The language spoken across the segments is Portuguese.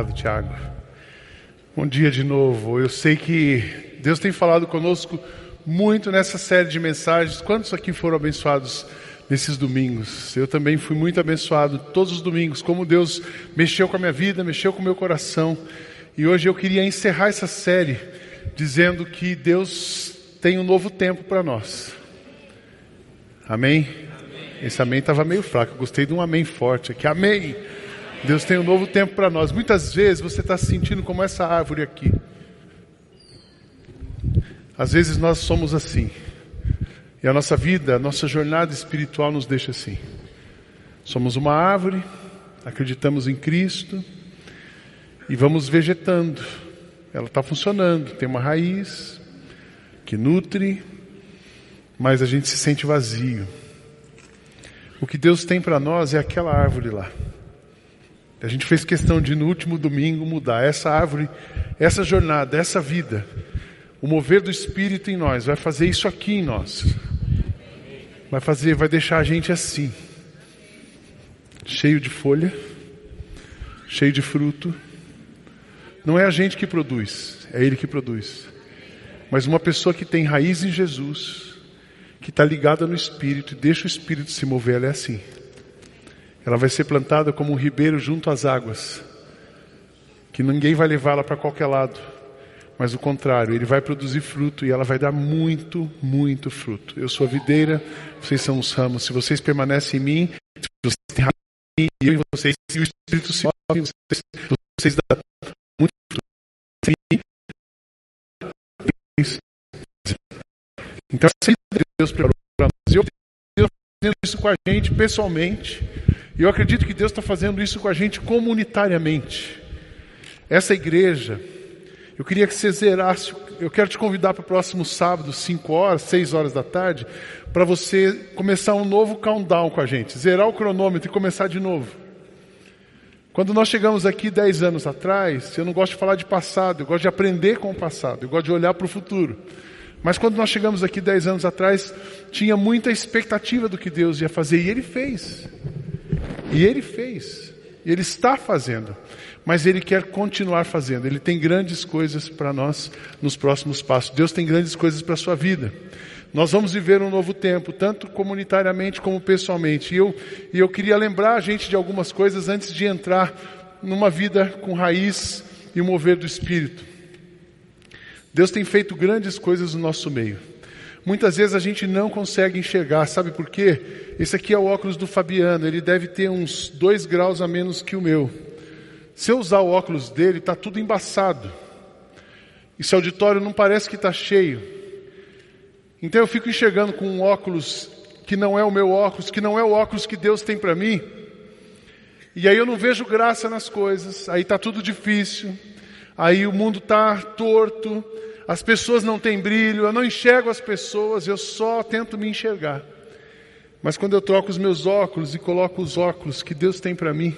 Obrigado, Tiago. Bom dia de novo. Eu sei que Deus tem falado conosco muito nessa série de mensagens. Quantos aqui foram abençoados nesses domingos? Eu também fui muito abençoado todos os domingos. Como Deus mexeu com a minha vida, mexeu com o meu coração. E hoje eu queria encerrar essa série dizendo que Deus tem um novo tempo para nós. Amém? Esse amém estava meio fraco. Eu gostei de um amém forte aqui. Amém. Deus tem um novo tempo para nós. Muitas vezes você está se sentindo como essa árvore aqui. Às vezes nós somos assim. E a nossa vida, a nossa jornada espiritual nos deixa assim. Somos uma árvore, acreditamos em Cristo e vamos vegetando. Ela está funcionando, tem uma raiz que nutre, mas a gente se sente vazio. O que Deus tem para nós é aquela árvore lá. A gente fez questão de no último domingo mudar essa árvore, essa jornada, essa vida. O mover do Espírito em nós vai fazer isso aqui em nós. Vai fazer, vai deixar a gente assim, cheio de folha, cheio de fruto. Não é a gente que produz, é Ele que produz. Mas uma pessoa que tem raiz em Jesus, que está ligada no Espírito e deixa o Espírito se mover, ela é assim. Ela vai ser plantada como um ribeiro junto às águas, que ninguém vai levá-la para qualquer lado, mas o contrário, ele vai produzir fruto e ela vai dar muito, muito fruto. Eu sou a videira, vocês são os ramos. Se vocês permanecem em mim, se vocês têm raiz em mim, eu em vocês, e o Espírito se move, vocês, vocês dão muito fruto. Então, sempre Deus preparou para nós. E eu Deus fazendo isso com a gente pessoalmente. E eu acredito que Deus está fazendo isso com a gente comunitariamente. Essa igreja, eu queria que você zerasse. Eu quero te convidar para o próximo sábado, 5 horas, 6 horas da tarde, para você começar um novo countdown com a gente. Zerar o cronômetro e começar de novo. Quando nós chegamos aqui 10 anos atrás, eu não gosto de falar de passado, eu gosto de aprender com o passado, eu gosto de olhar para o futuro. Mas quando nós chegamos aqui 10 anos atrás, tinha muita expectativa do que Deus ia fazer, e Ele fez. E ele fez, ele está fazendo, mas ele quer continuar fazendo. Ele tem grandes coisas para nós nos próximos passos. Deus tem grandes coisas para a sua vida. Nós vamos viver um novo tempo, tanto comunitariamente como pessoalmente. E eu, e eu queria lembrar a gente de algumas coisas antes de entrar numa vida com raiz e mover do Espírito. Deus tem feito grandes coisas no nosso meio. Muitas vezes a gente não consegue enxergar, sabe por quê? Esse aqui é o óculos do Fabiano, ele deve ter uns dois graus a menos que o meu. Se eu usar o óculos dele, está tudo embaçado. Esse auditório não parece que está cheio. Então eu fico enxergando com um óculos que não é o meu óculos, que não é o óculos que Deus tem para mim. E aí eu não vejo graça nas coisas, aí está tudo difícil, aí o mundo está torto, as pessoas não têm brilho, eu não enxergo as pessoas, eu só tento me enxergar. Mas quando eu troco os meus óculos e coloco os óculos que Deus tem para mim,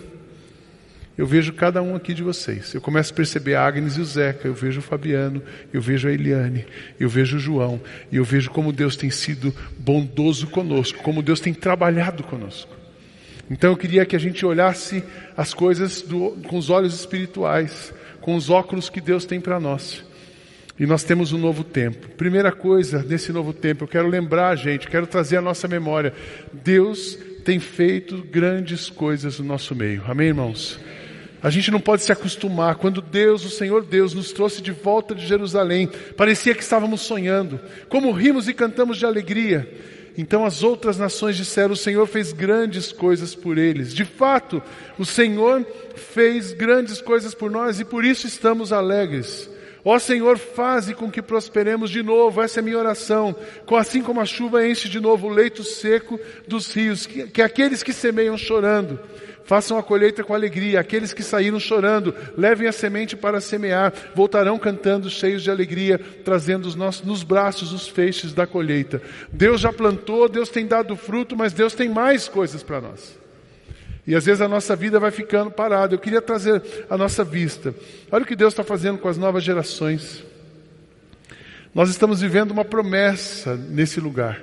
eu vejo cada um aqui de vocês. Eu começo a perceber a Agnes e o Zeca, eu vejo o Fabiano, eu vejo a Eliane, eu vejo o João, e eu vejo como Deus tem sido bondoso conosco, como Deus tem trabalhado conosco. Então eu queria que a gente olhasse as coisas do, com os olhos espirituais, com os óculos que Deus tem para nós. E nós temos um novo tempo. Primeira coisa nesse novo tempo, eu quero lembrar a gente, quero trazer a nossa memória. Deus tem feito grandes coisas no nosso meio. Amém, irmãos? A gente não pode se acostumar. Quando Deus, o Senhor Deus, nos trouxe de volta de Jerusalém, parecia que estávamos sonhando. Como rimos e cantamos de alegria. Então as outras nações disseram: O Senhor fez grandes coisas por eles. De fato, o Senhor fez grandes coisas por nós e por isso estamos alegres. Ó Senhor, faze com que prosperemos de novo, essa é a minha oração. Assim como a chuva enche de novo o leito seco dos rios, que, que aqueles que semeiam chorando façam a colheita com alegria. Aqueles que saíram chorando, levem a semente para semear, voltarão cantando cheios de alegria, trazendo os nossos, nos braços os feixes da colheita. Deus já plantou, Deus tem dado fruto, mas Deus tem mais coisas para nós. E às vezes a nossa vida vai ficando parada. Eu queria trazer a nossa vista. Olha o que Deus está fazendo com as novas gerações. Nós estamos vivendo uma promessa nesse lugar.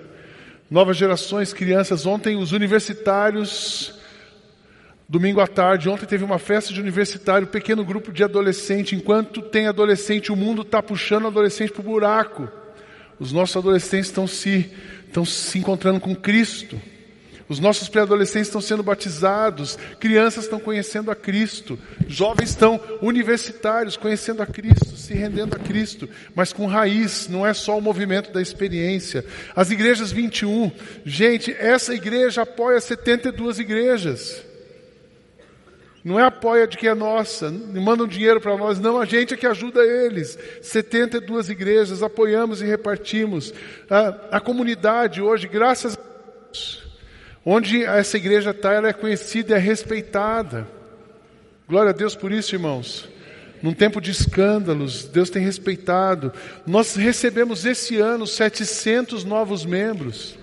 Novas gerações, crianças. Ontem os universitários Domingo à tarde, ontem teve uma festa de universitário, um pequeno grupo de adolescente. Enquanto tem adolescente, o mundo está puxando o adolescente para o buraco. Os nossos adolescentes estão se, estão se encontrando com Cristo. Os nossos pré-adolescentes estão sendo batizados, crianças estão conhecendo a Cristo, jovens estão universitários conhecendo a Cristo, se rendendo a Cristo, mas com raiz, não é só o movimento da experiência. As igrejas 21, gente, essa igreja apoia 72 igrejas. Não é apoia de que é nossa, mandam dinheiro para nós, não, a gente é que ajuda eles. 72 igrejas, apoiamos e repartimos. A, a comunidade hoje, graças a Deus, onde essa igreja está, ela é conhecida e é respeitada. Glória a Deus por isso, irmãos. Num tempo de escândalos, Deus tem respeitado. Nós recebemos esse ano 700 novos membros.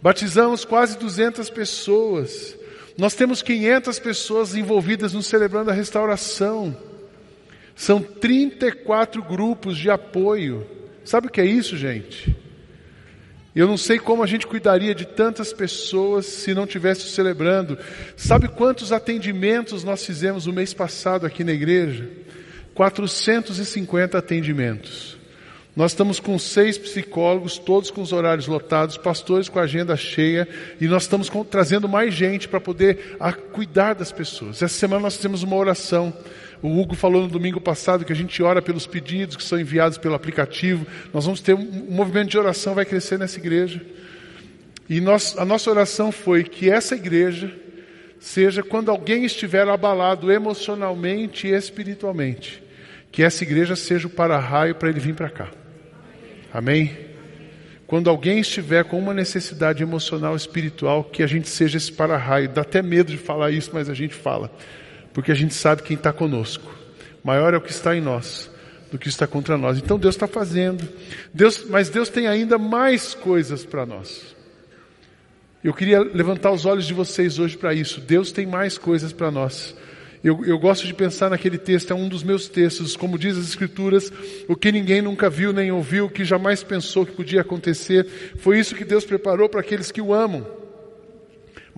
Batizamos quase 200 pessoas. Nós temos 500 pessoas envolvidas no Celebrando a Restauração. São 34 grupos de apoio. Sabe o que é isso, gente? Eu não sei como a gente cuidaria de tantas pessoas se não tivesse celebrando. Sabe quantos atendimentos nós fizemos no mês passado aqui na igreja? 450 atendimentos. Nós estamos com seis psicólogos, todos com os horários lotados, pastores com a agenda cheia, e nós estamos com, trazendo mais gente para poder a, cuidar das pessoas. Essa semana nós fizemos uma oração. O Hugo falou no domingo passado que a gente ora pelos pedidos que são enviados pelo aplicativo. Nós vamos ter um, um movimento de oração, vai crescer nessa igreja. E nós, a nossa oração foi que essa igreja seja quando alguém estiver abalado emocionalmente e espiritualmente, que essa igreja seja o para-raio para ele vir para cá. Amém? Quando alguém estiver com uma necessidade emocional, espiritual, que a gente seja esse para-raio. Dá até medo de falar isso, mas a gente fala. Porque a gente sabe quem está conosco. Maior é o que está em nós do que está contra nós. Então Deus está fazendo. Deus, mas Deus tem ainda mais coisas para nós. Eu queria levantar os olhos de vocês hoje para isso. Deus tem mais coisas para nós. Eu, eu, gosto de pensar naquele texto, é um dos meus textos, como diz as Escrituras, o que ninguém nunca viu nem ouviu, o que jamais pensou que podia acontecer, foi isso que Deus preparou para aqueles que o amam.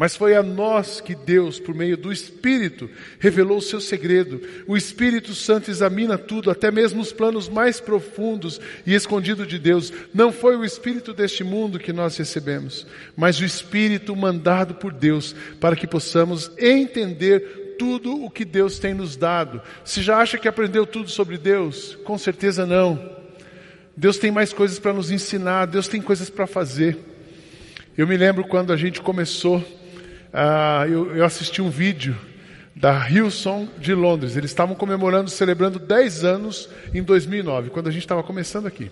Mas foi a nós que Deus, por meio do Espírito, revelou o seu segredo. O Espírito Santo examina tudo, até mesmo os planos mais profundos e escondidos de Deus. Não foi o Espírito deste mundo que nós recebemos, mas o Espírito mandado por Deus, para que possamos entender tudo o que Deus tem nos dado. Se já acha que aprendeu tudo sobre Deus, com certeza não. Deus tem mais coisas para nos ensinar, Deus tem coisas para fazer. Eu me lembro quando a gente começou, uh, eu, eu assisti um vídeo da Hillsong de Londres. Eles estavam comemorando, celebrando 10 anos em 2009, quando a gente estava começando aqui.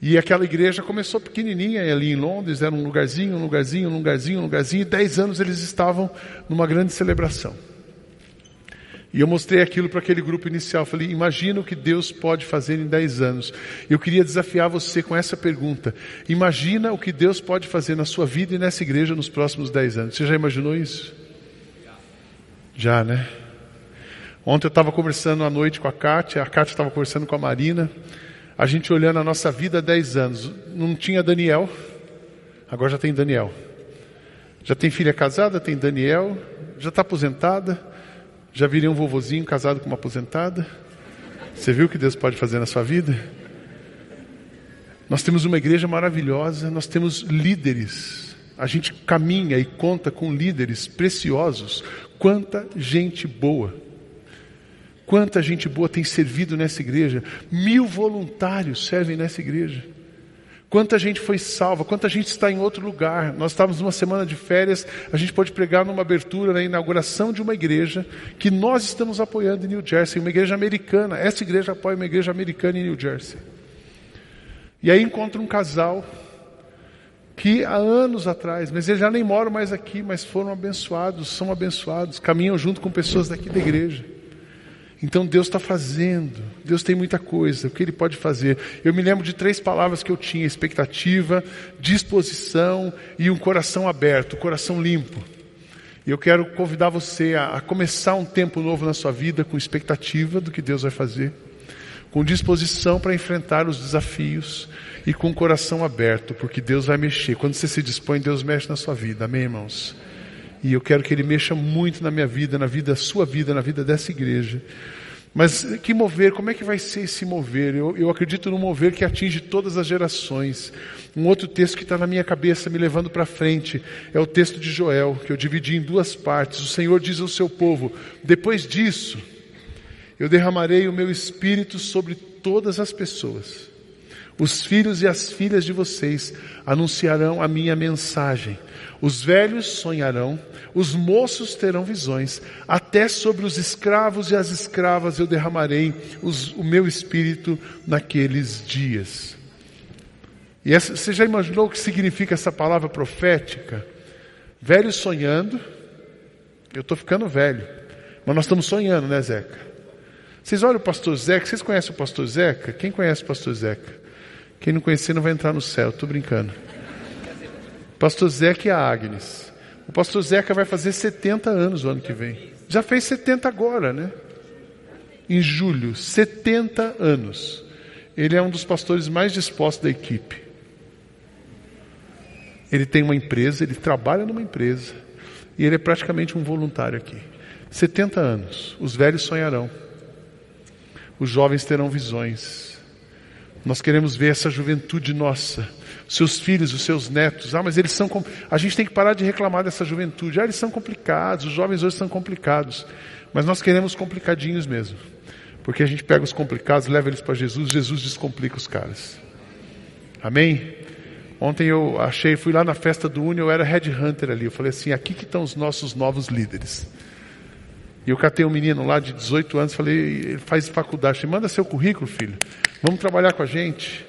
E aquela igreja começou pequenininha ali em Londres, era um lugarzinho, um lugarzinho, um lugarzinho, um lugarzinho, e dez anos eles estavam numa grande celebração. E eu mostrei aquilo para aquele grupo inicial, falei, imagina o que Deus pode fazer em dez anos. Eu queria desafiar você com essa pergunta, imagina o que Deus pode fazer na sua vida e nessa igreja nos próximos dez anos. Você já imaginou isso? Já, né? Ontem eu estava conversando à noite com a Kátia, a Kátia estava conversando com a Marina, a gente olhando a nossa vida há 10 anos, não tinha Daniel, agora já tem Daniel. Já tem filha casada, tem Daniel, já está aposentada, já virei um vovozinho casado com uma aposentada. Você viu o que Deus pode fazer na sua vida? Nós temos uma igreja maravilhosa, nós temos líderes. A gente caminha e conta com líderes preciosos. Quanta gente boa. Quanta gente boa tem servido nessa igreja. Mil voluntários servem nessa igreja. Quanta gente foi salva, quanta gente está em outro lugar. Nós estávamos numa semana de férias, a gente pode pregar numa abertura, na inauguração de uma igreja que nós estamos apoiando em New Jersey, uma igreja americana. Essa igreja apoia uma igreja americana em New Jersey. E aí encontra um casal que há anos atrás, mas eles já nem moram mais aqui, mas foram abençoados, são abençoados, caminham junto com pessoas daqui da igreja. Então Deus está fazendo, Deus tem muita coisa, o que Ele pode fazer. Eu me lembro de três palavras que eu tinha: expectativa, disposição e um coração aberto, coração limpo. E eu quero convidar você a, a começar um tempo novo na sua vida com expectativa do que Deus vai fazer, com disposição para enfrentar os desafios e com o coração aberto, porque Deus vai mexer. Quando você se dispõe, Deus mexe na sua vida. Amém, irmãos? E eu quero que Ele mexa muito na minha vida, na vida da sua vida, na vida dessa igreja. Mas que mover, como é que vai ser esse mover? Eu, eu acredito no mover que atinge todas as gerações. Um outro texto que está na minha cabeça, me levando para frente, é o texto de Joel, que eu dividi em duas partes. O Senhor diz ao seu povo: depois disso, eu derramarei o meu espírito sobre todas as pessoas. Os filhos e as filhas de vocês anunciarão a minha mensagem. Os velhos sonharão, os moços terão visões, até sobre os escravos e as escravas eu derramarei os, o meu espírito naqueles dias. E essa, você já imaginou o que significa essa palavra profética? Velho sonhando, eu estou ficando velho, mas nós estamos sonhando, né, Zeca? Vocês olham o pastor Zeca, vocês conhecem o pastor Zeca? Quem conhece o pastor Zeca? Quem não conhecer não vai entrar no céu, estou brincando. Pastor Zeca e a Agnes. O pastor Zeca vai fazer 70 anos o ano que vem. Já fez 70 agora, né? Em julho, 70 anos. Ele é um dos pastores mais dispostos da equipe. Ele tem uma empresa, ele trabalha numa empresa. E ele é praticamente um voluntário aqui. 70 anos. Os velhos sonharão. Os jovens terão visões. Nós queremos ver essa juventude nossa seus filhos, os seus netos. Ah, mas eles são. A gente tem que parar de reclamar dessa juventude. Ah, eles são complicados, os jovens hoje são complicados. Mas nós queremos complicadinhos mesmo. Porque a gente pega os complicados, leva eles para Jesus, Jesus descomplica os caras. Amém? Ontem eu achei, fui lá na festa do Uni, eu era headhunter ali. Eu falei assim: aqui que estão os nossos novos líderes. E eu catei um menino lá de 18 anos, falei, ele faz faculdade, falei, manda seu currículo, filho. Vamos trabalhar com a gente.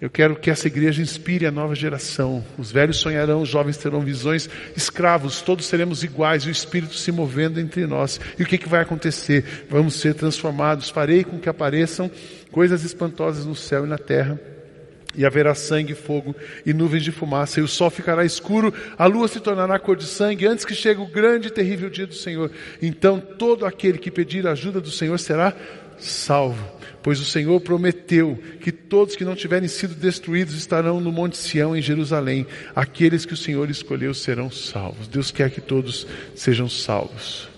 Eu quero que essa igreja inspire a nova geração. Os velhos sonharão, os jovens terão visões, escravos, todos seremos iguais, o Espírito se movendo entre nós. E o que, que vai acontecer? Vamos ser transformados. Farei com que apareçam coisas espantosas no céu e na terra. E haverá sangue, fogo e nuvens de fumaça, e o sol ficará escuro, a lua se tornará cor de sangue, antes que chegue o grande e terrível dia do Senhor. Então todo aquele que pedir a ajuda do Senhor será salvo pois o Senhor prometeu que todos que não tiverem sido destruídos estarão no Monte Sião, em Jerusalém. Aqueles que o Senhor escolheu serão salvos. Deus quer que todos sejam salvos.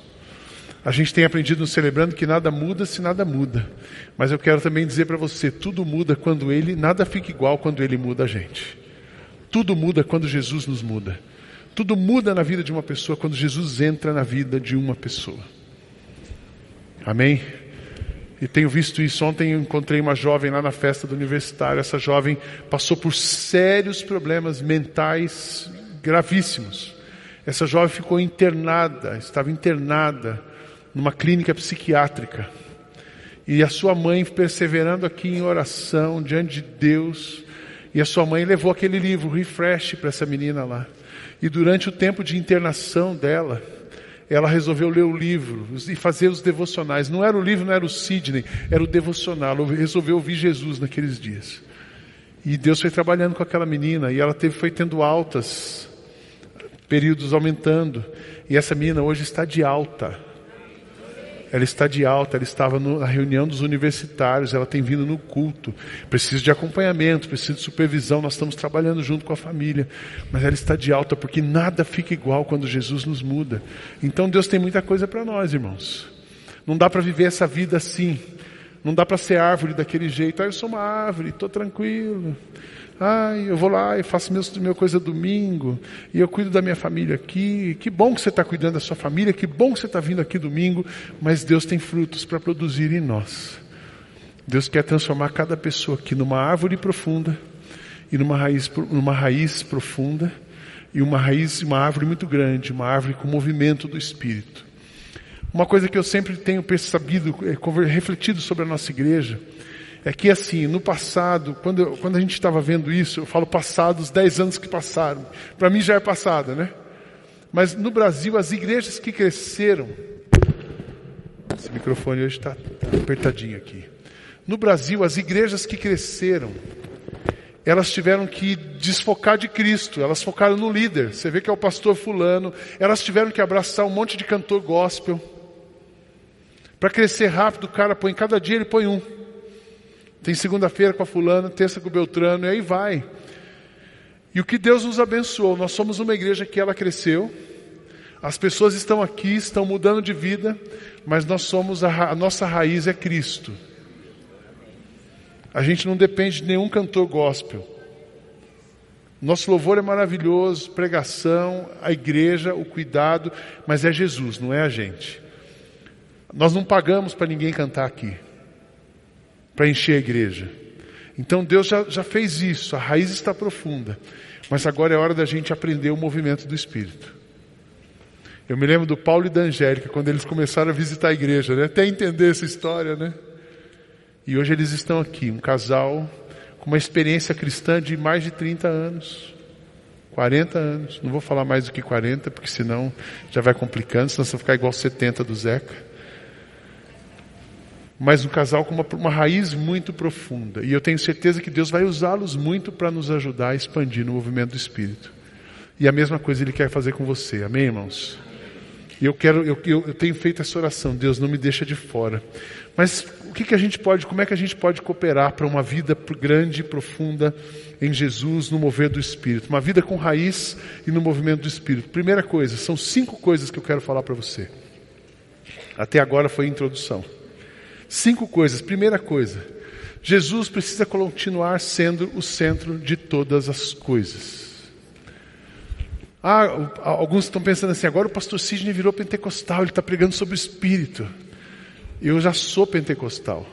A gente tem aprendido no celebrando que nada muda se nada muda. Mas eu quero também dizer para você, tudo muda quando ele, nada fica igual quando ele muda a gente. Tudo muda quando Jesus nos muda. Tudo muda na vida de uma pessoa quando Jesus entra na vida de uma pessoa. Amém? E tenho visto isso. Ontem eu encontrei uma jovem lá na festa do universitário. Essa jovem passou por sérios problemas mentais gravíssimos. Essa jovem ficou internada, estava internada numa clínica psiquiátrica. E a sua mãe perseverando aqui em oração diante de Deus. E a sua mãe levou aquele livro, Refresh, para essa menina lá. E durante o tempo de internação dela, ela resolveu ler o livro e fazer os devocionais. Não era o livro, não era o Sidney, era o devocional. Ela resolveu ouvir Jesus naqueles dias. E Deus foi trabalhando com aquela menina e ela teve, foi tendo altas, períodos aumentando. E essa menina hoje está de alta. Ela está de alta, ela estava na reunião dos universitários, ela tem vindo no culto. Precisa de acompanhamento, precisa de supervisão. Nós estamos trabalhando junto com a família. Mas ela está de alta porque nada fica igual quando Jesus nos muda. Então Deus tem muita coisa para nós, irmãos. Não dá para viver essa vida assim. Não dá para ser árvore daquele jeito. Ah, eu sou uma árvore, estou tranquilo. Ai, eu vou lá e faço meu, meu coisa domingo, e eu cuido da minha família aqui. Que bom que você está cuidando da sua família, que bom que você está vindo aqui domingo, mas Deus tem frutos para produzir em nós. Deus quer transformar cada pessoa aqui numa árvore profunda e numa raiz, numa raiz profunda e uma raiz, uma árvore muito grande, uma árvore com movimento do Espírito. Uma coisa que eu sempre tenho percebido, é, refletido sobre a nossa igreja, é que assim, no passado, quando, quando a gente estava vendo isso, eu falo passado, os 10 anos que passaram. Para mim já é passado, né? Mas no Brasil, as igrejas que cresceram. Esse microfone hoje está tá apertadinho aqui. No Brasil, as igrejas que cresceram, elas tiveram que desfocar de Cristo, elas focaram no líder. Você vê que é o pastor Fulano. Elas tiveram que abraçar um monte de cantor gospel. Para crescer rápido, o cara põe, cada dia ele põe um. Tem segunda-feira com a fulana, terça com o Beltrano, e aí vai. E o que Deus nos abençoou, nós somos uma igreja que ela cresceu, As pessoas estão aqui, estão mudando de vida, mas nós somos a, a nossa raiz é Cristo. A gente não depende de nenhum cantor gospel. Nosso louvor é maravilhoso, pregação, a igreja, o cuidado, mas é Jesus, não é a gente. Nós não pagamos para ninguém cantar aqui, para encher a igreja. Então Deus já, já fez isso, a raiz está profunda. Mas agora é hora da gente aprender o movimento do Espírito. Eu me lembro do Paulo e da Angélica, quando eles começaram a visitar a igreja, né? até entender essa história, né? E hoje eles estão aqui, um casal com uma experiência cristã de mais de 30 anos. 40 anos. Não vou falar mais do que 40, porque senão já vai complicando, senão você vai ficar igual 70 do Zeca. Mas um casal com uma, uma raiz muito profunda. E eu tenho certeza que Deus vai usá-los muito para nos ajudar a expandir no movimento do Espírito. E a mesma coisa Ele quer fazer com você. Amém, irmãos? E eu quero, eu, eu, eu, tenho feito essa oração, Deus não me deixa de fora. Mas o que, que a gente pode, como é que a gente pode cooperar para uma vida grande e profunda em Jesus no mover do Espírito? Uma vida com raiz e no movimento do Espírito. Primeira coisa, são cinco coisas que eu quero falar para você. Até agora foi a introdução. Cinco coisas. Primeira coisa, Jesus precisa continuar sendo o centro de todas as coisas. Ah, alguns estão pensando assim, agora o pastor Sidney virou pentecostal, ele está pregando sobre o Espírito. Eu já sou pentecostal.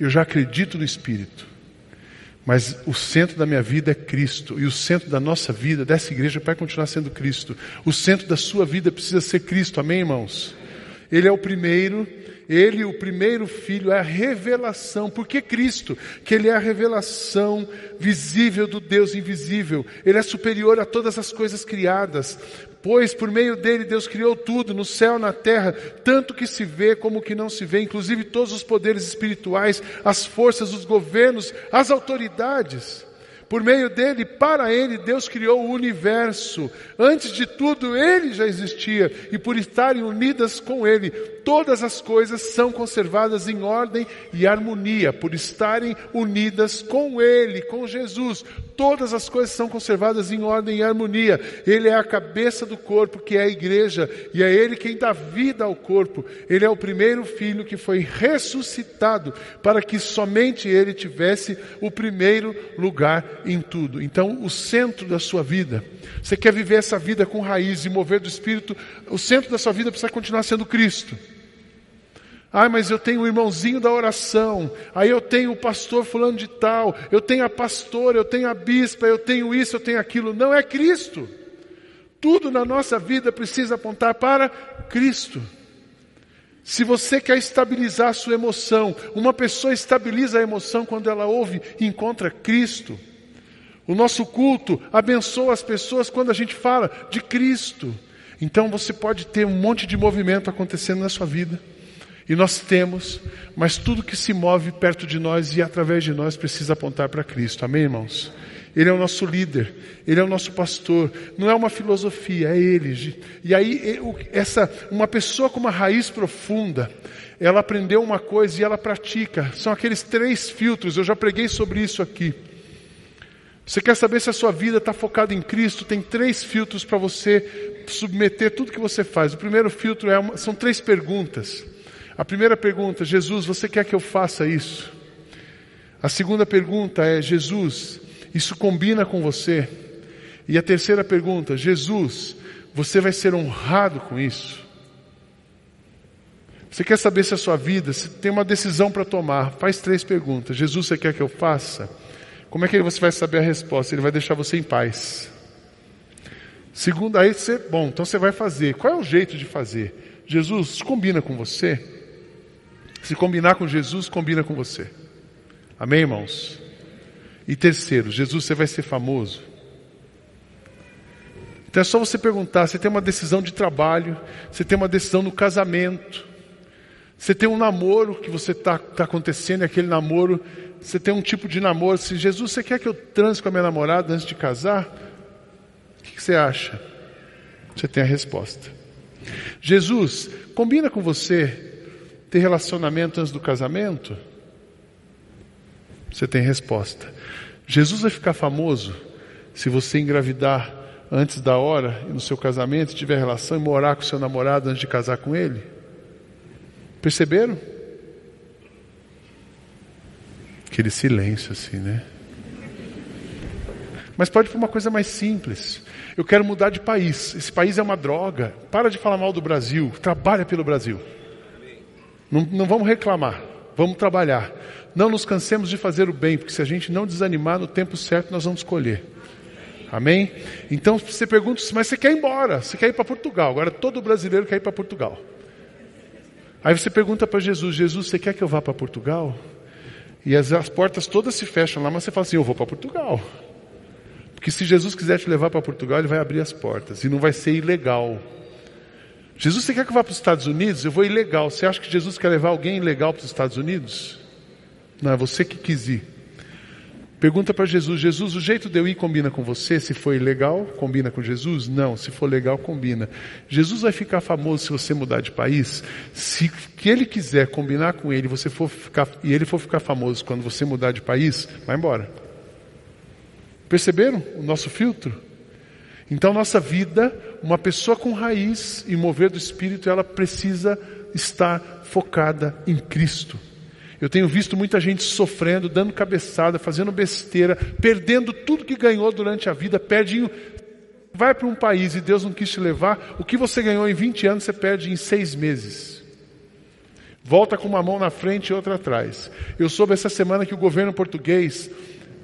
Eu já acredito no Espírito. Mas o centro da minha vida é Cristo. E o centro da nossa vida, dessa igreja, vai continuar sendo Cristo. O centro da sua vida precisa ser Cristo. Amém, irmãos? Ele é o primeiro ele, o primeiro filho, é a revelação. Por que Cristo? Que Ele é a revelação visível do Deus invisível. Ele é superior a todas as coisas criadas. Pois por meio dele Deus criou tudo, no céu, na terra, tanto que se vê como que não se vê, inclusive todos os poderes espirituais, as forças, os governos, as autoridades. Por meio dele, para ele, Deus criou o universo. Antes de tudo, ele já existia. E por estarem unidas com ele, todas as coisas são conservadas em ordem e harmonia. Por estarem unidas com ele, com Jesus, todas as coisas são conservadas em ordem e harmonia. Ele é a cabeça do corpo, que é a igreja. E é ele quem dá vida ao corpo. Ele é o primeiro filho que foi ressuscitado para que somente ele tivesse o primeiro lugar em tudo. Então, o centro da sua vida, você quer viver essa vida com raiz e mover do Espírito, o centro da sua vida precisa continuar sendo Cristo. Ah, mas eu tenho o irmãozinho da oração, aí eu tenho o pastor fulano de tal, eu tenho a pastora, eu tenho a bispa, eu tenho isso, eu tenho aquilo. Não é Cristo. Tudo na nossa vida precisa apontar para Cristo. Se você quer estabilizar a sua emoção, uma pessoa estabiliza a emoção quando ela ouve e encontra Cristo. O nosso culto abençoa as pessoas quando a gente fala de Cristo. Então você pode ter um monte de movimento acontecendo na sua vida. E nós temos, mas tudo que se move perto de nós e através de nós precisa apontar para Cristo. Amém, irmãos? Ele é o nosso líder, ele é o nosso pastor. Não é uma filosofia, é ele. E aí essa uma pessoa com uma raiz profunda, ela aprendeu uma coisa e ela pratica. São aqueles três filtros. Eu já preguei sobre isso aqui. Você quer saber se a sua vida está focada em Cristo? Tem três filtros para você submeter tudo que você faz. O primeiro filtro é uma, são três perguntas. A primeira pergunta, Jesus, você quer que eu faça isso? A segunda pergunta é, Jesus, isso combina com você? E a terceira pergunta, Jesus, você vai ser honrado com isso? Você quer saber se a sua vida, se tem uma decisão para tomar, faz três perguntas. Jesus, você quer que eu faça? Como é que você vai saber a resposta? Ele vai deixar você em paz. Segundo, aí você, bom, então você vai fazer. Qual é o jeito de fazer? Jesus combina com você? Se combinar com Jesus, combina com você. Amém, irmãos? E terceiro, Jesus, você vai ser famoso. Então é só você perguntar: você tem uma decisão de trabalho, você tem uma decisão no casamento, você tem um namoro que você está tá acontecendo, e aquele namoro você tem um tipo de namoro, se Jesus, você quer que eu transe com a minha namorada antes de casar? O que você acha? Você tem a resposta. Jesus, combina com você ter relacionamento antes do casamento? Você tem resposta. Jesus vai ficar famoso se você engravidar antes da hora, no seu casamento, tiver relação e morar com seu namorado antes de casar com ele? Perceberam? Aquele silêncio assim, né? Mas pode ser uma coisa mais simples. Eu quero mudar de país. Esse país é uma droga. Para de falar mal do Brasil. Trabalha pelo Brasil. Não, não vamos reclamar. Vamos trabalhar. Não nos cansemos de fazer o bem, porque se a gente não desanimar no tempo certo, nós vamos escolher. Amém? Então você pergunta, mas você quer ir embora? Você quer ir para Portugal? Agora todo brasileiro quer ir para Portugal. Aí você pergunta para Jesus: Jesus, você quer que eu vá para Portugal? E as, as portas todas se fecham lá, mas você fala assim: Eu vou para Portugal. Porque se Jesus quiser te levar para Portugal, ele vai abrir as portas e não vai ser ilegal. Jesus, você quer que eu vá para os Estados Unidos? Eu vou ilegal. Você acha que Jesus quer levar alguém ilegal para os Estados Unidos? Não, é você que quis ir. Pergunta para Jesus: Jesus, o jeito de eu ir combina com você? Se for ilegal, combina com Jesus? Não, se for legal, combina. Jesus vai ficar famoso se você mudar de país? Se que ele quiser combinar com ele, você for ficar, e ele for ficar famoso quando você mudar de país, vai embora. Perceberam o nosso filtro? Então, nossa vida, uma pessoa com raiz e mover do Espírito, ela precisa estar focada em Cristo. Eu tenho visto muita gente sofrendo, dando cabeçada, fazendo besteira, perdendo tudo que ganhou durante a vida, perde. Vai para um país e Deus não quis te levar, o que você ganhou em 20 anos você perde em seis meses. Volta com uma mão na frente e outra atrás. Eu soube essa semana que o governo português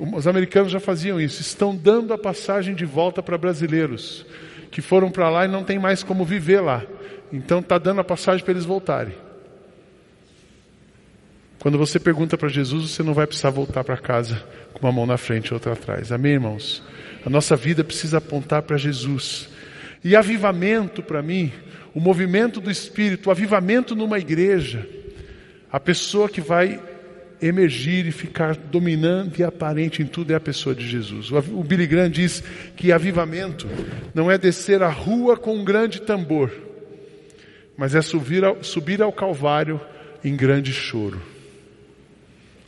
os americanos já faziam isso, estão dando a passagem de volta para brasileiros que foram para lá e não tem mais como viver lá. Então está dando a passagem para eles voltarem. Quando você pergunta para Jesus, você não vai precisar voltar para casa com uma mão na frente e outra atrás. Amém, irmãos? A nossa vida precisa apontar para Jesus. E avivamento para mim, o movimento do Espírito, o avivamento numa igreja, a pessoa que vai emergir e ficar dominante e aparente em tudo é a pessoa de Jesus. O Billy Graham diz que avivamento não é descer a rua com um grande tambor, mas é subir ao, subir ao Calvário em grande choro.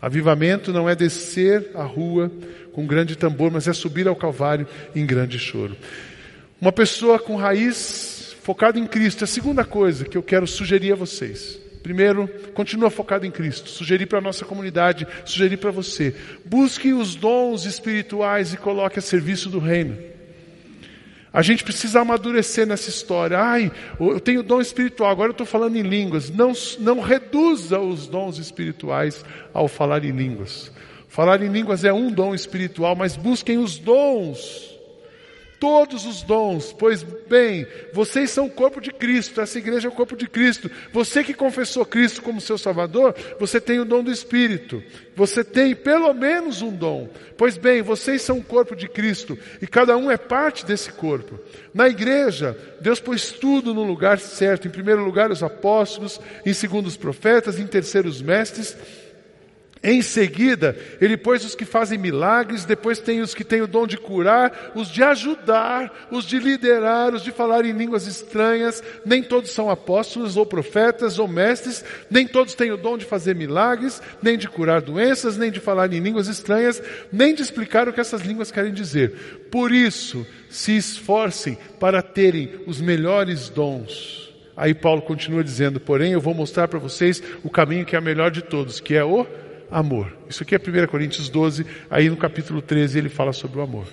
Avivamento não é descer a rua com um grande tambor, mas é subir ao Calvário em grande choro. Uma pessoa com raiz focada em Cristo. A segunda coisa que eu quero sugerir a vocês Primeiro, continua focado em Cristo. Sugerir para a nossa comunidade, sugerir para você. Busque os dons espirituais e coloque a serviço do reino. A gente precisa amadurecer nessa história. Ai, eu tenho dom espiritual, agora eu estou falando em línguas. Não, não reduza os dons espirituais ao falar em línguas. Falar em línguas é um dom espiritual, mas busquem os dons todos os dons. Pois bem, vocês são o corpo de Cristo, essa igreja é o corpo de Cristo. Você que confessou Cristo como seu Salvador, você tem o dom do Espírito. Você tem pelo menos um dom. Pois bem, vocês são o corpo de Cristo e cada um é parte desse corpo. Na igreja, Deus pôs tudo no lugar certo. Em primeiro lugar, os apóstolos, em segundo, os profetas, em terceiro, os mestres em seguida, ele pôs os que fazem milagres, depois tem os que têm o dom de curar, os de ajudar, os de liderar, os de falar em línguas estranhas. Nem todos são apóstolos ou profetas ou mestres, nem todos têm o dom de fazer milagres, nem de curar doenças, nem de falar em línguas estranhas, nem de explicar o que essas línguas querem dizer. Por isso, se esforcem para terem os melhores dons. Aí Paulo continua dizendo: Porém, eu vou mostrar para vocês o caminho que é o melhor de todos, que é o amor. Isso aqui é 1 Coríntios 12, aí no capítulo 13 ele fala sobre o amor.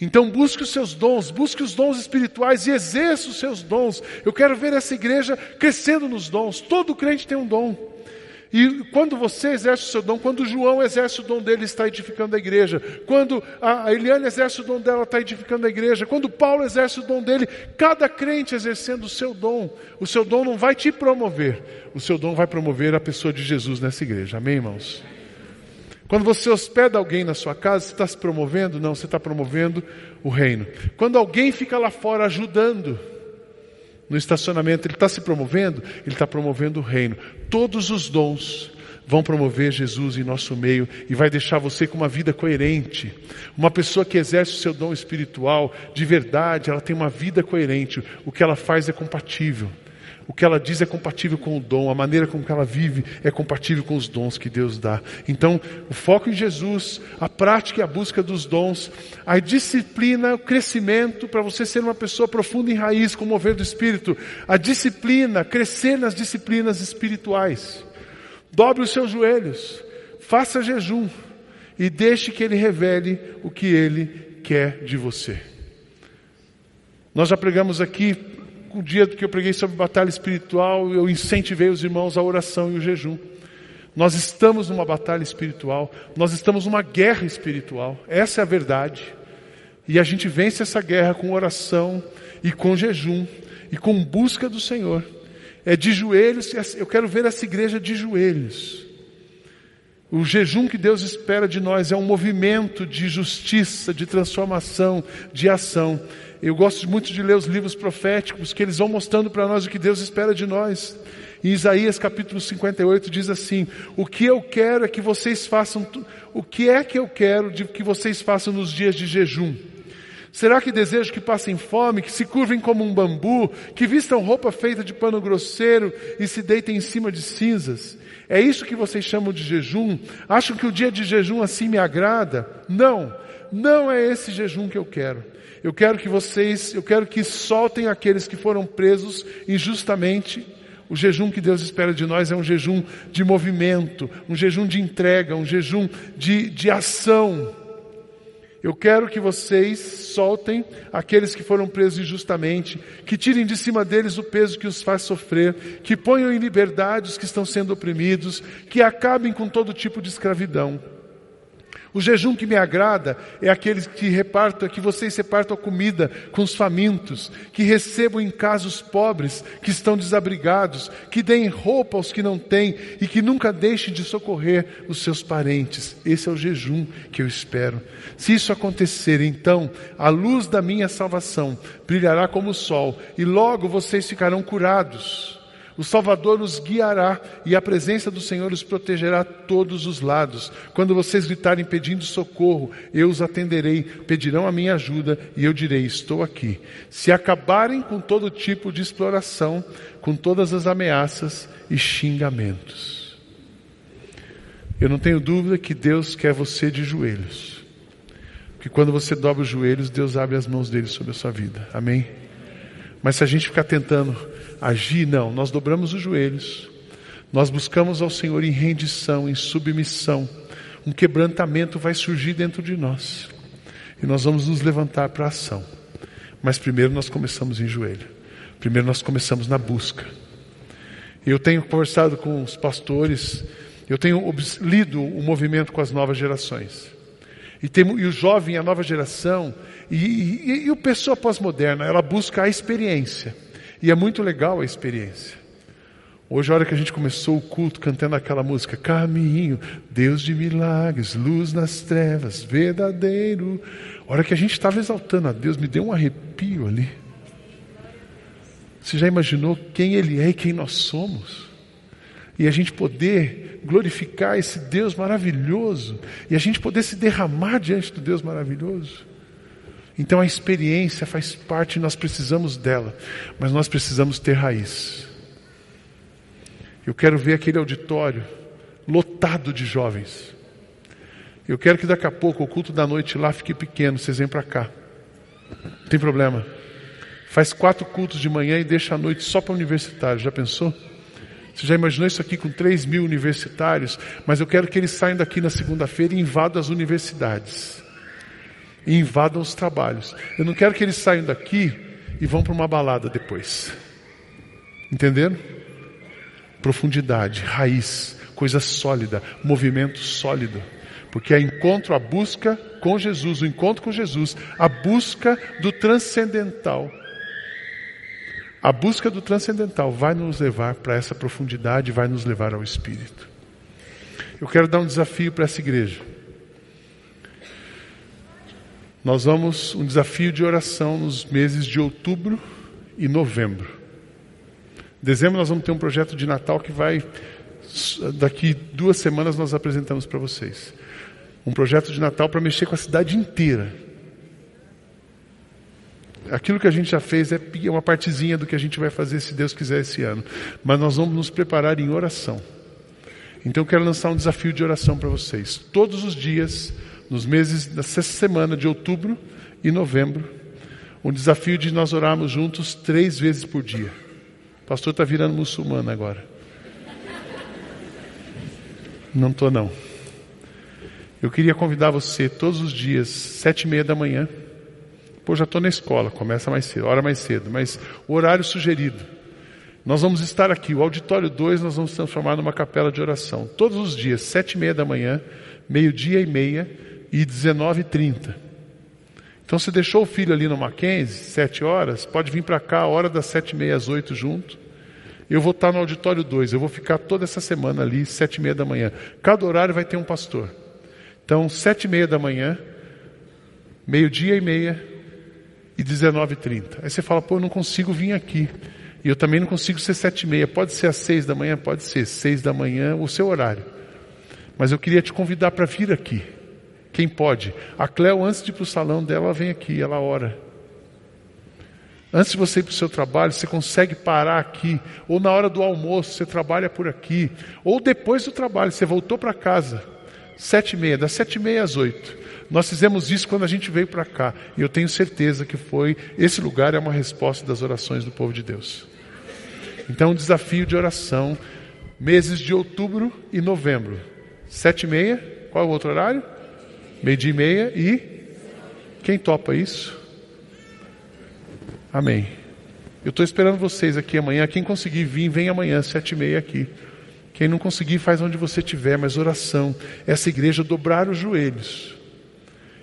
Então busque os seus dons, busque os dons espirituais e exerça os seus dons. Eu quero ver essa igreja crescendo nos dons. Todo crente tem um dom. E quando você exerce o seu dom, quando João exerce o dom dele, está edificando a igreja. Quando a Eliane exerce o dom dela, está edificando a igreja. Quando Paulo exerce o dom dele, cada crente exercendo o seu dom. O seu dom não vai te promover, o seu dom vai promover a pessoa de Jesus nessa igreja. Amém, irmãos? Quando você hospeda alguém na sua casa, você está se promovendo? Não, você está promovendo o reino. Quando alguém fica lá fora ajudando, no estacionamento, ele está se promovendo, ele está promovendo o reino. Todos os dons vão promover Jesus em nosso meio e vai deixar você com uma vida coerente. Uma pessoa que exerce o seu dom espiritual de verdade, ela tem uma vida coerente. O que ela faz é compatível. O que ela diz é compatível com o dom, a maneira como ela vive é compatível com os dons que Deus dá. Então, o foco em Jesus, a prática e a busca dos dons, a disciplina, o crescimento para você ser uma pessoa profunda em raiz, com o mover do Espírito, a disciplina, crescer nas disciplinas espirituais. Dobre os seus joelhos, faça jejum e deixe que Ele revele o que Ele quer de você. Nós já pregamos aqui o dia que eu preguei sobre batalha espiritual, eu incentivei os irmãos à oração e o jejum. Nós estamos numa batalha espiritual, nós estamos numa guerra espiritual, essa é a verdade. E a gente vence essa guerra com oração e com jejum e com busca do Senhor. É de joelhos, eu quero ver essa igreja de joelhos. O jejum que Deus espera de nós é um movimento de justiça, de transformação, de ação. Eu gosto muito de ler os livros proféticos, que eles vão mostrando para nós o que Deus espera de nós. Em Isaías capítulo 58 diz assim: O que eu quero é que vocês façam, o que é que eu quero de que vocês façam nos dias de jejum? Será que desejo que passem fome, que se curvem como um bambu, que vistam roupa feita de pano grosseiro e se deitem em cima de cinzas? É isso que vocês chamam de jejum? Acham que o dia de jejum assim me agrada? Não, não é esse jejum que eu quero. Eu quero que vocês, eu quero que soltem aqueles que foram presos injustamente. O jejum que Deus espera de nós é um jejum de movimento, um jejum de entrega, um jejum de, de ação. Eu quero que vocês soltem aqueles que foram presos injustamente, que tirem de cima deles o peso que os faz sofrer, que ponham em liberdade os que estão sendo oprimidos, que acabem com todo tipo de escravidão. O jejum que me agrada é aquele que repartam, que vocês repartam a comida com os famintos, que recebam em casa os pobres que estão desabrigados, que deem roupa aos que não têm e que nunca deixem de socorrer os seus parentes. Esse é o jejum que eu espero. Se isso acontecer, então a luz da minha salvação brilhará como o sol e logo vocês ficarão curados. O Salvador os guiará e a presença do Senhor os protegerá a todos os lados. Quando vocês gritarem pedindo socorro, eu os atenderei, pedirão a minha ajuda e eu direi: Estou aqui. Se acabarem com todo tipo de exploração, com todas as ameaças e xingamentos. Eu não tenho dúvida que Deus quer você de joelhos. Porque quando você dobra os joelhos, Deus abre as mãos dele sobre a sua vida. Amém? Mas se a gente ficar tentando agir, não. Nós dobramos os joelhos, nós buscamos ao Senhor em rendição, em submissão. Um quebrantamento vai surgir dentro de nós. E nós vamos nos levantar para a ação. Mas primeiro nós começamos em joelho. Primeiro nós começamos na busca. Eu tenho conversado com os pastores, eu tenho lido o movimento com as novas gerações. E, tem, e o jovem, a nova geração, e, e, e o pessoa pós-moderna, ela busca a experiência. E é muito legal a experiência. Hoje, a hora que a gente começou o culto cantando aquela música, Caminho, Deus de milagres, luz nas trevas, verdadeiro. A hora que a gente estava exaltando a Deus, me deu um arrepio ali. Você já imaginou quem Ele é e quem nós somos? E a gente poder glorificar esse Deus maravilhoso, e a gente poder se derramar diante do Deus maravilhoso. Então a experiência faz parte, nós precisamos dela, mas nós precisamos ter raiz. Eu quero ver aquele auditório lotado de jovens. Eu quero que daqui a pouco o culto da noite lá fique pequeno, vocês vêm para cá. Não tem problema. Faz quatro cultos de manhã e deixa a noite só para universitários. Já pensou? Você já imaginou isso aqui com 3 mil universitários? Mas eu quero que eles saiam daqui na segunda-feira e invadam as universidades e invadam os trabalhos. Eu não quero que eles saiam daqui e vão para uma balada depois. Entenderam? Profundidade, raiz, coisa sólida, movimento sólido. Porque a encontro, a busca com Jesus, o encontro com Jesus, a busca do transcendental. A busca do transcendental vai nos levar para essa profundidade, vai nos levar ao Espírito. Eu quero dar um desafio para essa igreja. Nós vamos um desafio de oração nos meses de outubro e novembro. Dezembro nós vamos ter um projeto de Natal que vai daqui duas semanas nós apresentamos para vocês. Um projeto de Natal para mexer com a cidade inteira. Aquilo que a gente já fez é uma partezinha do que a gente vai fazer, se Deus quiser, esse ano. Mas nós vamos nos preparar em oração. Então eu quero lançar um desafio de oração para vocês. Todos os dias, nos meses dessa semana de outubro e novembro, um desafio de nós orarmos juntos três vezes por dia. O pastor está virando muçulmano agora. Não estou não. Eu queria convidar você todos os dias, sete e meia da manhã. Pô, já estou na escola, começa mais cedo, hora mais cedo, mas o horário sugerido. Nós vamos estar aqui, o auditório 2 nós vamos transformar numa capela de oração. Todos os dias, sete e meia da manhã, meio-dia e meia e dezenove e trinta. Então você deixou o filho ali no Mackenzie, sete horas, pode vir para cá a hora das sete e meia às oito junto. Eu vou estar no auditório 2, eu vou ficar toda essa semana ali, sete e meia da manhã. Cada horário vai ter um pastor. Então, sete e meia da manhã, meio-dia e meia e dezenove e trinta. Aí você fala, pô, eu não consigo vir aqui. E eu também não consigo ser sete e meia. Pode ser às seis da manhã? Pode ser. Seis da manhã, o seu horário. Mas eu queria te convidar para vir aqui. Quem pode? A Cleo, antes de ir para o salão dela, ela vem aqui, ela ora. Antes de você ir para o seu trabalho, você consegue parar aqui. Ou na hora do almoço, você trabalha por aqui. Ou depois do trabalho, você voltou para casa. Sete e meia, das sete e meia às oito. Nós fizemos isso quando a gente veio para cá. E eu tenho certeza que foi, esse lugar é uma resposta das orações do povo de Deus. Então, um desafio de oração, meses de outubro e novembro. Sete e meia, qual é o outro horário? Meio-dia e meia e. Quem topa isso? Amém. Eu estou esperando vocês aqui amanhã. Quem conseguir vir, vem amanhã, sete e meia aqui. Quem não conseguir, faz onde você estiver, mas oração. Essa igreja dobrar os joelhos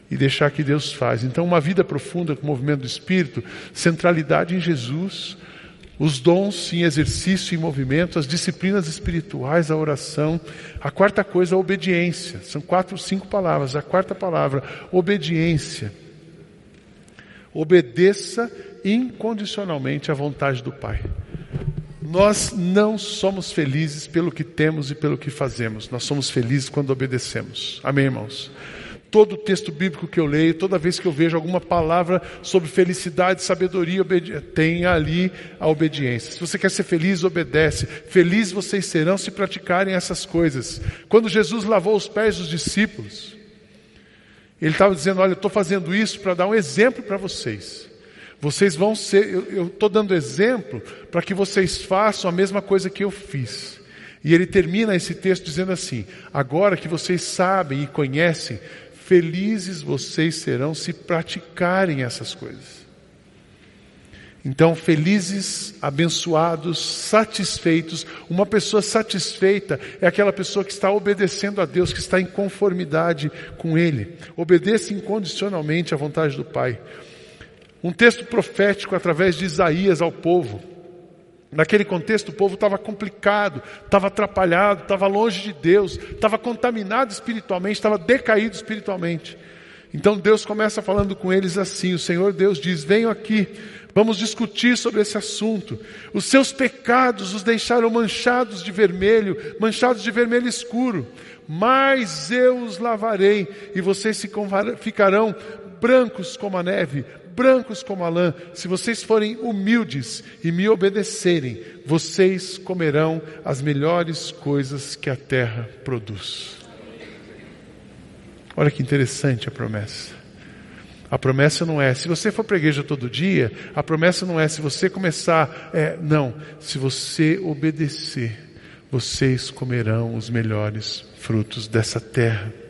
e deixar que Deus faz. Então, uma vida profunda com o movimento do Espírito, centralidade em Jesus, os dons em exercício e movimento, as disciplinas espirituais, a oração. A quarta coisa, a obediência. São quatro, cinco palavras. A quarta palavra, obediência. Obedeça incondicionalmente à vontade do Pai. Nós não somos felizes pelo que temos e pelo que fazemos. Nós somos felizes quando obedecemos. Amém, irmãos? Todo o texto bíblico que eu leio, toda vez que eu vejo alguma palavra sobre felicidade, sabedoria, tem ali a obediência. Se você quer ser feliz, obedece. Felizes vocês serão se praticarem essas coisas. Quando Jesus lavou os pés dos discípulos, ele estava dizendo: Olha, eu estou fazendo isso para dar um exemplo para vocês. Vocês vão ser, eu estou dando exemplo para que vocês façam a mesma coisa que eu fiz. E ele termina esse texto dizendo assim: Agora que vocês sabem e conhecem felizes vocês serão se praticarem essas coisas. Então, felizes, abençoados, satisfeitos. Uma pessoa satisfeita é aquela pessoa que está obedecendo a Deus, que está em conformidade com Ele. Obedeça incondicionalmente à vontade do Pai. Um texto profético através de Isaías ao povo. Naquele contexto, o povo estava complicado, estava atrapalhado, estava longe de Deus, estava contaminado espiritualmente, estava decaído espiritualmente. Então Deus começa falando com eles assim: o Senhor Deus diz: Venham aqui, vamos discutir sobre esse assunto. Os seus pecados os deixaram manchados de vermelho, manchados de vermelho escuro, mas eu os lavarei e vocês ficarão brancos como a neve, brancos como a lã, se vocês forem humildes e me obedecerem, vocês comerão as melhores coisas que a terra produz. Olha que interessante a promessa. A promessa não é, se você for para a igreja todo dia, a promessa não é, se você começar, é, não, se você obedecer, vocês comerão os melhores frutos dessa terra.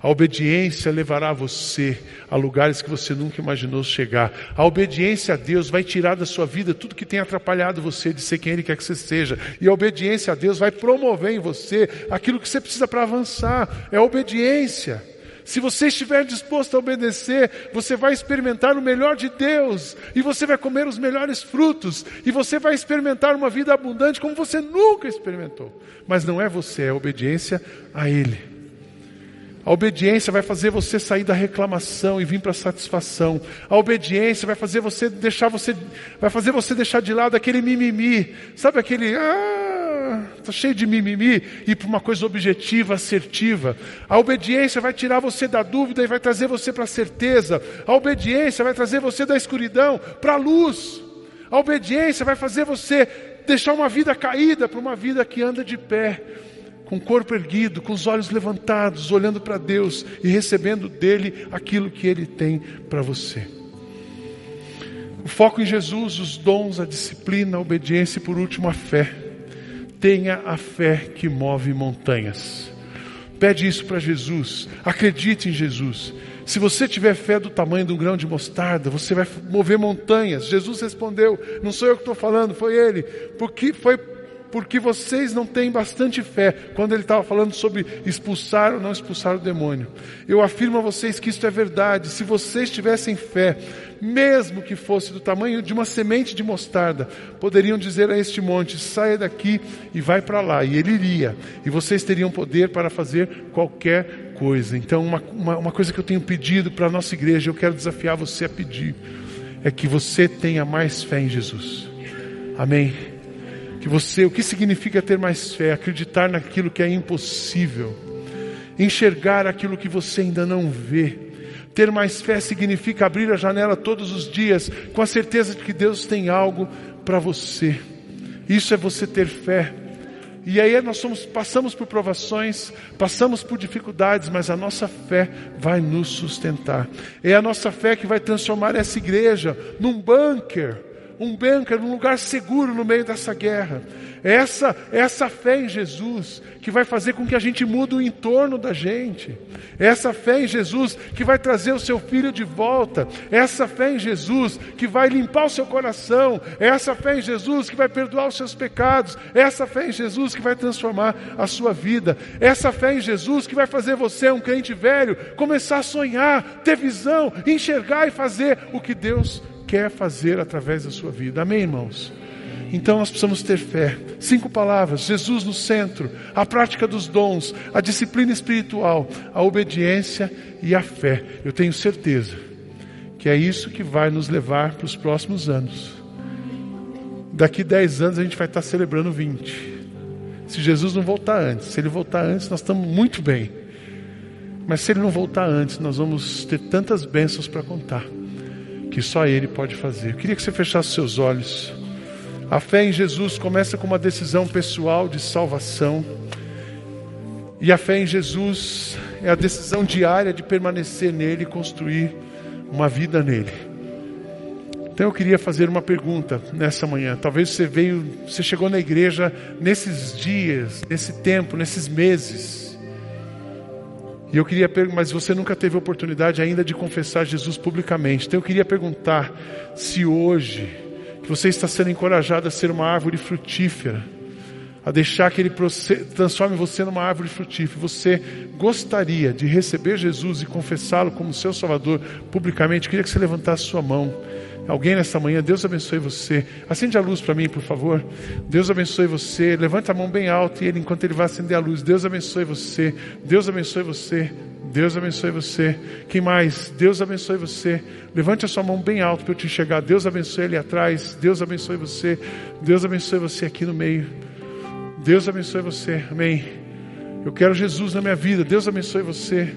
A obediência levará você a lugares que você nunca imaginou chegar. A obediência a Deus vai tirar da sua vida tudo que tem atrapalhado você de ser quem Ele quer que você seja. E a obediência a Deus vai promover em você aquilo que você precisa para avançar. É a obediência. Se você estiver disposto a obedecer, você vai experimentar o melhor de Deus, e você vai comer os melhores frutos, e você vai experimentar uma vida abundante como você nunca experimentou. Mas não é você, é a obediência a Ele. A obediência vai fazer você sair da reclamação e vir para a satisfação. A obediência vai fazer você deixar você vai fazer você deixar de lado aquele mimimi, sabe aquele ah, está cheio de mimimi, ir para uma coisa objetiva, assertiva. A obediência vai tirar você da dúvida e vai trazer você para a certeza. A obediência vai trazer você da escuridão para a luz. A obediência vai fazer você deixar uma vida caída para uma vida que anda de pé, com o corpo erguido, com os olhos levantados, olhando para Deus e recebendo dele aquilo que ele tem para você. O foco em Jesus, os dons, a disciplina, a obediência e por último a fé. Tenha a fé que move montanhas. Pede isso para Jesus. Acredite em Jesus. Se você tiver fé do tamanho de um grão de mostarda, você vai mover montanhas. Jesus respondeu: Não sou eu que estou falando, foi ele. Porque foi porque vocês não têm bastante fé, quando ele estava falando sobre expulsar ou não expulsar o demônio. Eu afirmo a vocês que isto é verdade. Se vocês tivessem fé, mesmo que fosse do tamanho de uma semente de mostarda, poderiam dizer a este monte: saia daqui e vai para lá, e ele iria, e vocês teriam poder para fazer qualquer coisa. Então, uma, uma, uma coisa que eu tenho pedido para a nossa igreja, eu quero desafiar você a pedir, é que você tenha mais fé em Jesus. Amém. Que você, o que significa ter mais fé? Acreditar naquilo que é impossível, enxergar aquilo que você ainda não vê. Ter mais fé significa abrir a janela todos os dias com a certeza de que Deus tem algo para você. Isso é você ter fé. E aí nós somos, passamos por provações, passamos por dificuldades, mas a nossa fé vai nos sustentar. É a nossa fé que vai transformar essa igreja num bunker um bunker, um lugar seguro no meio dessa guerra. Essa, essa fé em Jesus que vai fazer com que a gente mude o entorno da gente. Essa fé em Jesus que vai trazer o seu filho de volta. Essa fé em Jesus que vai limpar o seu coração. Essa fé em Jesus que vai perdoar os seus pecados. Essa fé em Jesus que vai transformar a sua vida. Essa fé em Jesus que vai fazer você, um crente velho, começar a sonhar, ter visão, enxergar e fazer o que Deus quer fazer através da sua vida. Amém, irmãos? Então nós precisamos ter fé. Cinco palavras: Jesus no centro, a prática dos dons, a disciplina espiritual, a obediência e a fé. Eu tenho certeza que é isso que vai nos levar para os próximos anos. Daqui dez anos a gente vai estar celebrando 20. Se Jesus não voltar antes, se ele voltar antes, nós estamos muito bem. Mas se ele não voltar antes, nós vamos ter tantas bênçãos para contar que só Ele pode fazer. Eu queria que você fechasse seus olhos. A fé em Jesus começa com uma decisão pessoal de salvação. E a fé em Jesus é a decisão diária de permanecer nele e construir uma vida nele. Então eu queria fazer uma pergunta nessa manhã. Talvez você veio, você chegou na igreja nesses dias, nesse tempo, nesses meses e eu queria perguntar, mas você nunca teve oportunidade ainda de confessar Jesus publicamente. Então eu queria perguntar se hoje você está sendo encorajado a ser uma árvore frutífera, a deixar que Ele transforme você numa árvore frutífera. Você gostaria de receber Jesus e confessá-lo como seu Salvador publicamente? Eu queria que você levantasse sua mão. Alguém nessa manhã, Deus abençoe você. Acende a luz para mim, por favor. Deus abençoe você. Levanta a mão bem alta e ele, enquanto ele vai acender a luz, Deus abençoe você. Deus abençoe você. Deus abençoe você. Quem mais? Deus abençoe você. Levante a sua mão bem alto para eu te enxergar. Deus abençoe ali atrás. Deus abençoe você. Deus abençoe você aqui no meio. Deus abençoe você. Amém. Eu quero Jesus na minha vida. Deus abençoe você.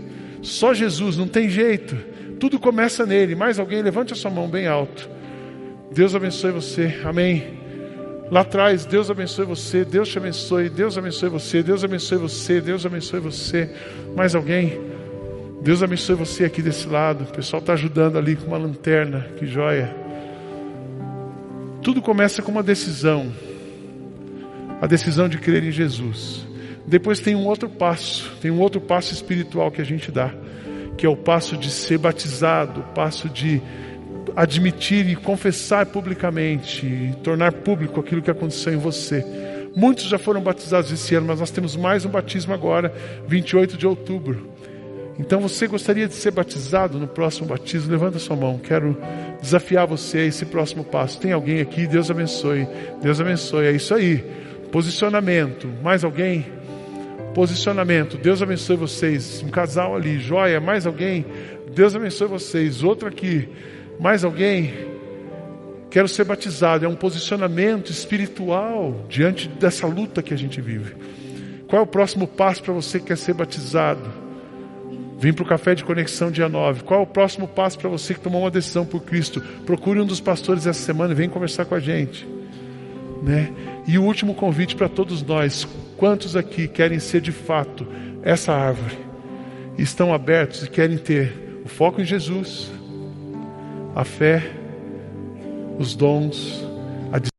Só Jesus, não tem jeito. Tudo começa nele. Mais alguém, levante a sua mão bem alto. Deus abençoe você. Amém. Lá atrás, Deus abençoe você, Deus te abençoe, Deus abençoe você, Deus abençoe você, Deus abençoe você. Mais alguém? Deus abençoe você aqui desse lado. O pessoal está ajudando ali com uma lanterna, que joia. Tudo começa com uma decisão. A decisão de crer em Jesus. Depois tem um outro passo, tem um outro passo espiritual que a gente dá que é o passo de ser batizado, o passo de admitir e confessar publicamente, e tornar público aquilo que aconteceu em você. Muitos já foram batizados esse ano, mas nós temos mais um batismo agora, 28 de outubro. Então você gostaria de ser batizado no próximo batismo? Levanta sua mão. Quero desafiar você a esse próximo passo. Tem alguém aqui? Deus abençoe. Deus abençoe. É isso aí. Posicionamento. Mais alguém? Posicionamento. Deus abençoe vocês. Um casal ali, joia. Mais alguém? Deus abençoe vocês. Outro aqui. Mais alguém? Quero ser batizado. É um posicionamento espiritual diante dessa luta que a gente vive. Qual é o próximo passo para você que quer ser batizado? Vem para o café de conexão dia 9. Qual é o próximo passo para você que tomou uma decisão por Cristo? Procure um dos pastores essa semana e vem conversar com a gente. Né? E o último convite para todos nós: quantos aqui querem ser de fato essa árvore? Estão abertos e querem ter o foco em Jesus, a fé, os dons,